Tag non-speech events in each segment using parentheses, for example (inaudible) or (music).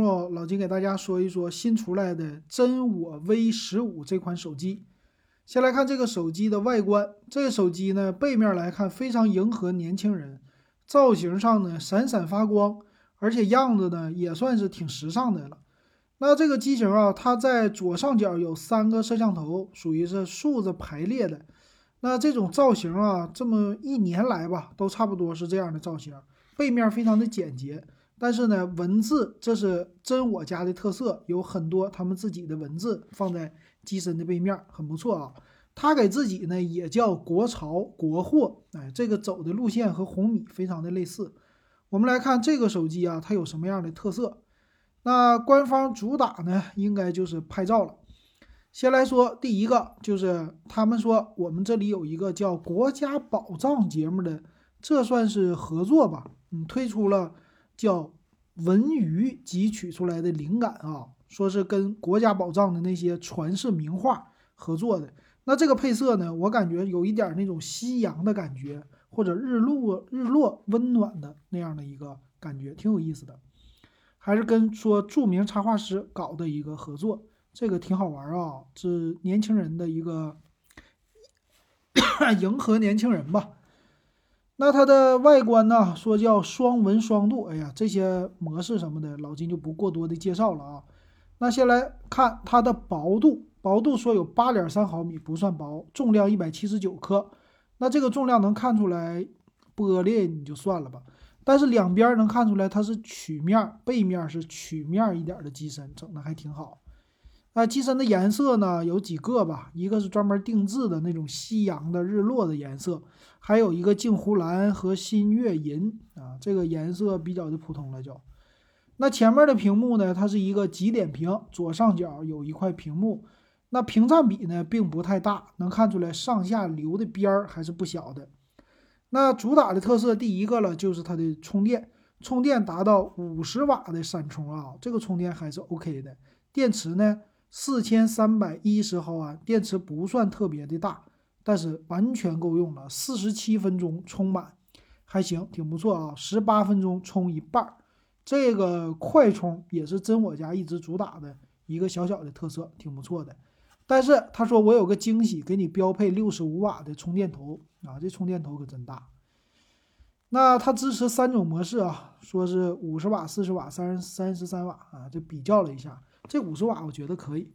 老金给大家说一说新出来的真我 V 十五这款手机。先来看这个手机的外观，这个手机呢背面来看非常迎合年轻人，造型上呢闪闪发光，而且样子呢也算是挺时尚的了。那这个机型啊，它在左上角有三个摄像头，属于是竖着排列的。那这种造型啊，这么一年来吧，都差不多是这样的造型，背面非常的简洁。但是呢，文字这是真我家的特色，有很多他们自己的文字放在机身的背面，很不错啊。他给自己呢也叫国潮国货，哎，这个走的路线和红米非常的类似。我们来看这个手机啊，它有什么样的特色？那官方主打呢，应该就是拍照了。先来说第一个，就是他们说我们这里有一个叫“国家宝藏”节目的，这算是合作吧？嗯，推出了。叫文娱汲取出来的灵感啊，说是跟国家宝藏的那些传世名画合作的。那这个配色呢，我感觉有一点那种夕阳的感觉，或者日落日落温暖的那样的一个感觉，挺有意思的。还是跟说著名插画师搞的一个合作，这个挺好玩啊，是年轻人的一个 (coughs) 迎合年轻人吧。那它的外观呢？说叫双纹双镀，哎呀，这些模式什么的，老金就不过多的介绍了啊。那先来看它的薄度，薄度说有八点三毫米，不算薄，重量一百七十九克。那这个重量能看出来玻璃你就算了吧，但是两边能看出来它是曲面，背面是曲面一点的机身，整的还挺好。那机身的颜色呢，有几个吧，一个是专门定制的那种夕阳的日落的颜色。还有一个镜湖蓝和新月银啊，这个颜色比较的普通了就。那前面的屏幕呢，它是一个极点屏，左上角有一块屏幕。那屏占比呢并不太大，能看出来上下流的边儿还是不小的。那主打的特色第一个了，就是它的充电，充电达到五十瓦的闪充啊，这个充电还是 OK 的。电池呢，四千三百一十毫安，电池不算特别的大。但是完全够用了，四十七分钟充满，还行，挺不错啊。十八分钟充一半儿，这个快充也是真我家一直主打的一个小小的特色，挺不错的。但是他说我有个惊喜，给你标配六十五瓦的充电头啊，这充电头可真大。那它支持三种模式啊，说是五十瓦、四十瓦、三三十三瓦啊，这比较了一下，这五十瓦我觉得可以。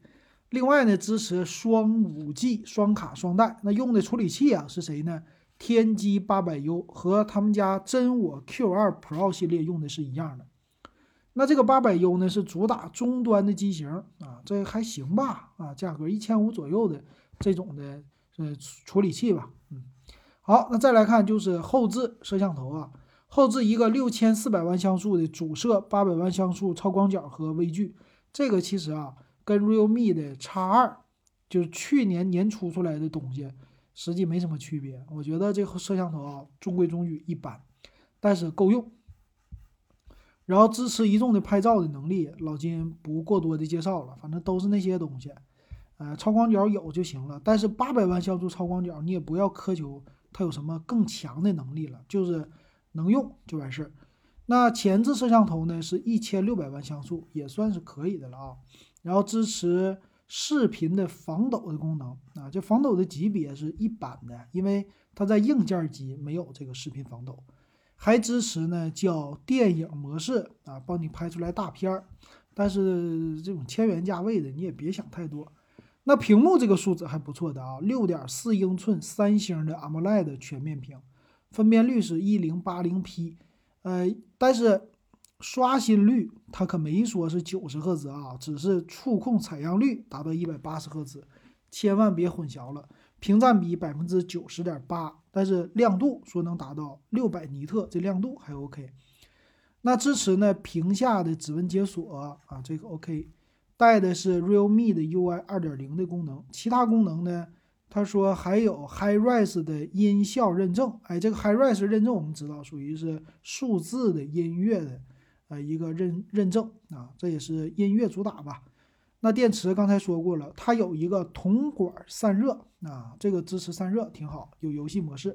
另外呢，支持双五 G 双卡双待，那用的处理器啊是谁呢？天玑八百 U 和他们家真我 Q2 Pro 系列用的是一样的。那这个八百 U 呢是主打中端的机型啊，这还行吧？啊，价格一千五左右的这种的呃处理器吧。嗯，好，那再来看就是后置摄像头啊，后置一个六千四百万像素的主摄，八百万像素超广角和微距，这个其实啊。跟 realme 的 X 二，就是去年年初出来的东西，实际没什么区别。我觉得这个摄像头啊，中规中矩，一般，但是够用。然后支持移动的拍照的能力，老金不过多的介绍了，反正都是那些东西。呃，超广角有就行了，但是八百万像素超广角，你也不要苛求它有什么更强的能力了，就是能用就完事儿。那前置摄像头呢，是一千六百万像素，也算是可以的了啊。然后支持视频的防抖的功能啊，这防抖的级别是一般的，因为它在硬件级没有这个视频防抖。还支持呢叫电影模式啊，帮你拍出来大片儿。但是这种千元价位的你也别想太多。那屏幕这个数字还不错的啊，六点四英寸三星的 AMOLED 全面屏，分辨率是一零八零 P，呃，但是。刷新率它可没说是九十赫兹啊，只是触控采样率达到一百八十赫兹，千万别混淆了。屏占比百分之九十点八，但是亮度说能达到六百尼特，这亮度还 OK。那支持呢屏下的指纹解锁啊，这个 OK。带的是 Realme 的 UI 二点零的功能，其他功能呢，他说还有 HiRes 的音效认证。哎，这个 HiRes 认证我们知道属于是数字的音乐的。呃，一个认认证啊，这也是音乐主打吧。那电池刚才说过了，它有一个铜管散热啊，这个支持散热挺好，有游戏模式。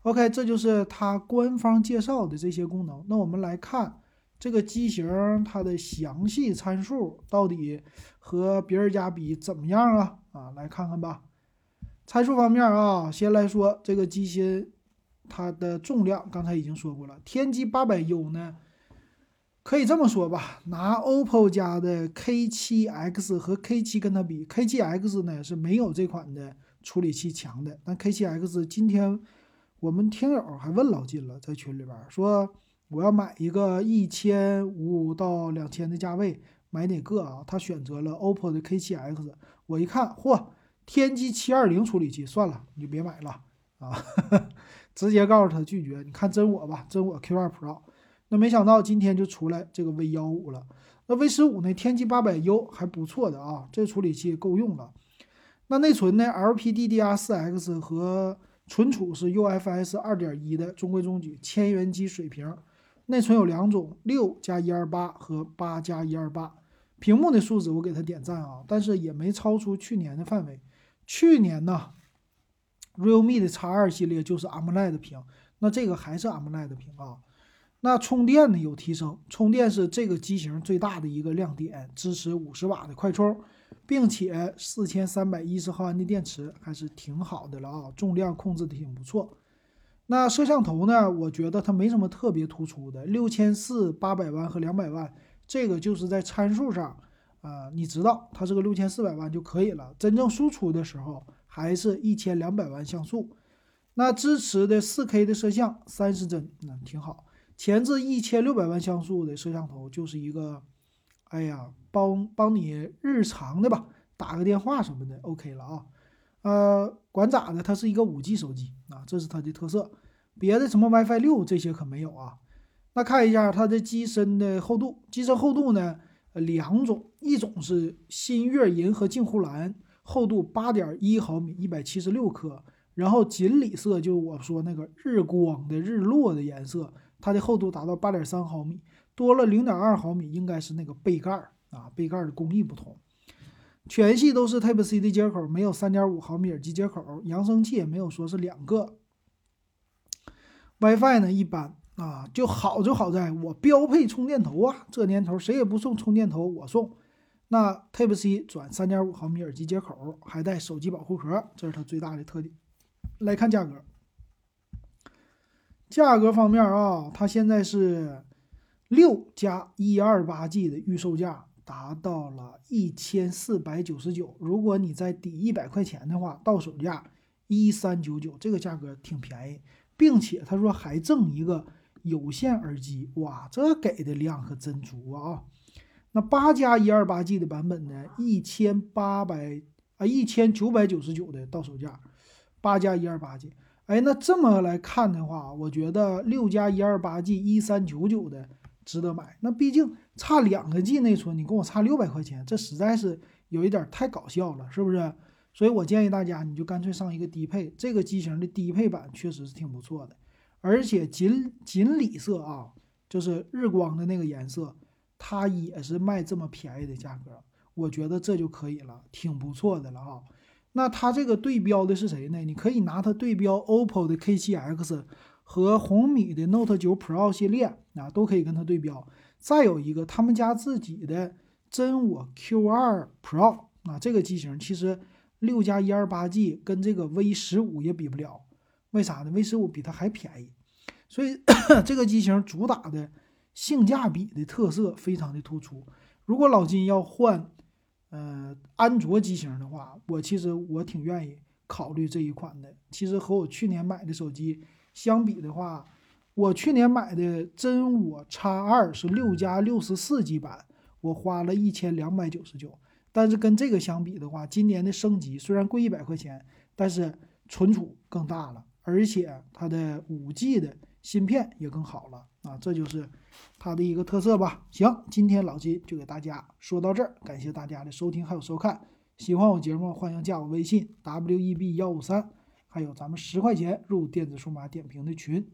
OK，这就是它官方介绍的这些功能。那我们来看这个机型它的详细参数到底和别人家比怎么样啊？啊，来看看吧。参数方面啊，先来说这个机芯，它的重量刚才已经说过了。天玑八百 U 呢，可以这么说吧，拿 OPPO 家的 K7X 和 K7 跟它比，K7X 呢是没有这款的处理器强的。但 K7X 今天我们听友还问老金了，在群里边说。我要买一个一千五到两千的价位，买哪个啊？他选择了 OPPO 的 K7X。我一看，嚯，天玑七二零处理器，算了，你就别买了啊！(laughs) 直接告诉他拒绝。你看真我吧，真我 Q2 Pro。那没想到今天就出来这个 V 幺五了。那 V 十五呢？天玑八百 U 还不错的啊，这处理器够用了。那内存呢？LPDDR4X 和存储是 UFS 二点一的，中规中矩，千元机水平。内存有两种，六加一二八和八加一二八。屏幕的数字我给他点赞啊，但是也没超出去年的范围。去年呢，realme 的 X 二系列就是 AMOLED 屏，那这个还是 AMOLED 屏啊。那充电呢有提升，充电是这个机型最大的一个亮点，支持五十瓦的快充，并且四千三百一十毫安的电池还是挺好的了啊，重量控制的挺不错。那摄像头呢？我觉得它没什么特别突出的，六千四、八百万和两百万，这个就是在参数上，啊，你知道它是个六千四百万就可以了。真正输出的时候还是一千两百万像素。那支持的四 K 的摄像，三十帧，那挺好。前置一千六百万像素的摄像头就是一个，哎呀，帮帮你日常的吧，打个电话什么的，OK 了啊。呃，管咋的，它是一个五 G 手机啊，这是它的特色。别的什么 WiFi 六这些可没有啊。那看一下它的机身的厚度，机身厚度呢，两种，一种是新月银和镜湖蓝，厚度八点一毫米，一百七十六克。然后锦鲤色，就我说那个日光的日落的颜色，它的厚度达到八点三毫米，多了零点二毫米，应该是那个背盖啊，背盖的工艺不同。全系都是 Type C 的接口，没有三点五毫米耳机接口，扬声器也没有说是两个。WiFi 呢一般啊，就好就好在我标配充电头啊，这年头谁也不送充电头，我送。那 Type C 转三点五毫米耳机接口，还带手机保护壳，这是它最大的特点。来看价格，价格方面啊，它现在是六加一二八 G 的预售价达到了一千四百九十九，如果你再抵一百块钱的话，到手价一三九九，这个价格挺便宜。并且他说还赠一个有线耳机，哇，这给的量可真足啊！那八加一二八 G 的版本呢，一千八百啊，一千九百九十九的到手价，八加一二八 G。哎，那这么来看的话，我觉得六加一二八 G 一三九九的值得买。那毕竟差两个 G 内存，你跟我差六百块钱，这实在是有一点太搞笑了，是不是？所以我建议大家，你就干脆上一个低配，这个机型的低配版确实是挺不错的，而且锦锦鲤色啊，就是日光的那个颜色，它也是卖这么便宜的价格，我觉得这就可以了，挺不错的了啊。那它这个对标的是谁呢？你可以拿它对标 OPPO 的 K7X 和红米的 Note 9 Pro 系列啊，都可以跟它对标。再有一个，他们家自己的真我 Q2 Pro 啊，这个机型其实。六加一二八 G 跟这个 V 十五也比不了，为啥呢？V 十五比它还便宜，所以 (coughs) 这个机型主打的性价比的特色非常的突出。如果老金要换，呃，安卓机型的话，我其实我挺愿意考虑这一款的。其实和我去年买的手机相比的话，我去年买的真我 X 二是六加六十四 G 版，我花了一千两百九十九。但是跟这个相比的话，今年的升级虽然贵一百块钱，但是存储更大了，而且它的五 G 的芯片也更好了啊，这就是它的一个特色吧。行，今天老金就给大家说到这儿，感谢大家的收听还有收看。喜欢我节目，欢迎加我微信 w e b 幺五三，还有咱们十块钱入电子数码点评的群。